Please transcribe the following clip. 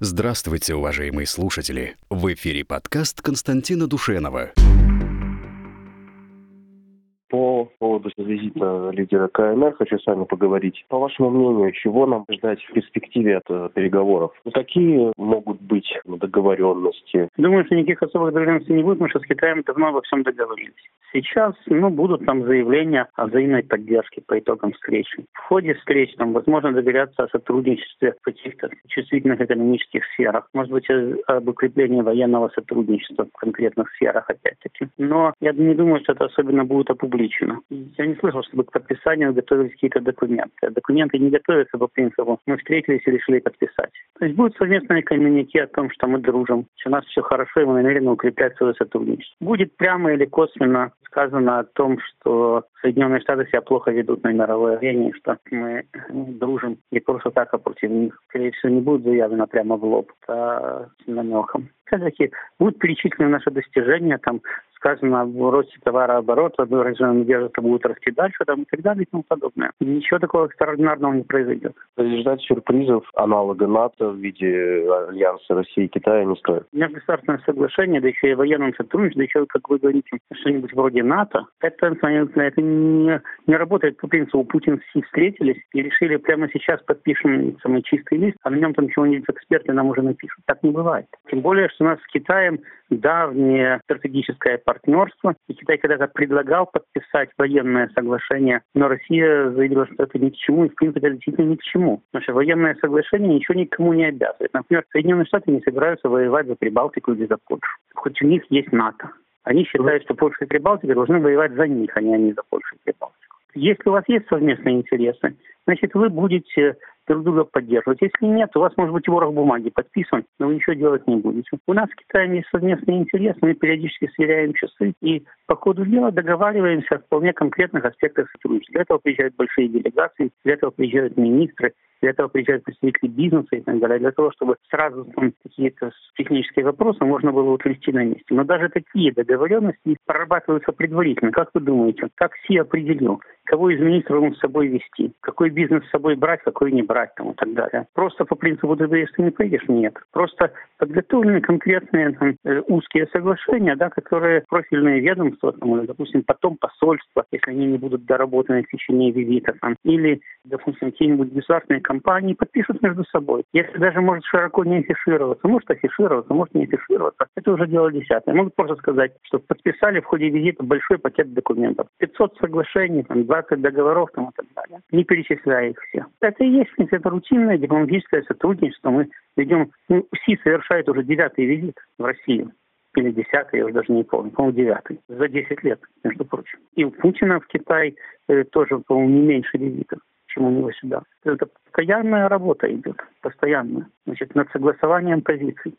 Здравствуйте, уважаемые слушатели! В эфире подкаст Константина Душенова поводу визита лидера КНР хочу с вами поговорить. По вашему мнению, чего нам ждать в перспективе от э, переговоров? Ну, какие могут быть договоренности? Думаю, что никаких особых договоренностей не будет, потому что с Китаем давно обо всем договорились. Сейчас ну, будут там заявления о взаимной поддержке по итогам встречи. В ходе встреч там, возможно договорятся о сотрудничестве в каких-то чувствительных экономических сферах. Может быть, об укреплении военного сотрудничества в конкретных сферах, опять-таки. Но я не думаю, что это особенно будет публично. Я не слышал, чтобы к подписанию готовились какие-то документы. Документы не готовятся по принципу «мы встретились и решили подписать». То есть будет совместное коммюнике о том, что мы дружим, что у нас все хорошо, и мы намерены укреплять свое сотрудничество. Будет прямо или косвенно сказано о том, что Соединенные Штаты себя плохо ведут на мировой арене, что мы дружим не просто так, а против них. Скорее всего, не будет заявлено прямо в лоб, а с намеком. Все-таки будут перечислены наши достижения, там сказано в росте товарооборота, выражено надежда, что будет расти дальше, там, и так далее и тому подобное. Ничего такого экстраординарного не произойдет. Ждать сюрпризов аналога НАТО в виде альянса России и Китая не стоит. Межгосударственное соглашение, да еще и военном сотрудничестве, да еще, как вы говорите, что-нибудь вроде НАТО, это, это не, не работает по принципу Путин все встретились и решили прямо сейчас подпишем самый чистый лист, а на нем там чего-нибудь эксперты нам уже напишут. Так не бывает. Тем более, что у нас с Китаем давнее стратегическое партнерство. И Китай когда-то предлагал подписать военное соглашение, но Россия заявила, что это ни к чему, и в принципе это действительно ни к чему. Потому что военное соглашение ничего никому не обязывает. Например, Соединенные Штаты не собираются воевать за Прибалтику или за Польшу. Хоть у них есть НАТО. Они считают, что Польша и Прибалтика должны воевать за них, а не они за Польшу и Прибалтику. Если у вас есть совместные интересы, значит, вы будете друг друга поддерживать. Если нет, у вас может быть ворох бумаги подписан, но вы ничего делать не будете. У нас с Китаем есть совместный интерес, мы периодически сверяем часы и по ходу дела договариваемся о вполне конкретных аспектах сотрудничества. Для этого приезжают большие делегации, для этого приезжают министры, для этого приезжают представители бизнеса и так далее, для того, чтобы сразу там, какие-то технические вопросы можно было утрясти на месте. Но даже такие договоренности прорабатываются предварительно. Как вы думаете, как Си определил, кого из министров он с собой вести, какой бизнес с собой брать, какой не брать там, и так далее. Просто по принципу ты если не пойдешь, нет. Просто подготовлены конкретные там, э, узкие соглашения, да, которые профильные ведомства, там, или, допустим, потом посольства, если они не будут доработаны в течение визита, там, или, допустим, какие-нибудь государственные компании подпишут между собой. Если даже может широко не афишироваться, может афишироваться, может не афишироваться, это уже дело десятое. Могут просто сказать, что подписали в ходе визита большой пакет документов. 500 соглашений, там, 20 договоров там, и так далее, не перечисляя все. Это и есть это рутинное дипломатическое сотрудничество. Мы ведем, ну, СИ совершает уже девятый визит в Россию или десятый, я уже даже не помню, по-моему, девятый, за 10 лет, между прочим. И у Путина в Китай э, тоже, по-моему, не меньше визитов, чем у него сюда. Это постоянная работа идет, постоянная, значит, над согласованием позиций.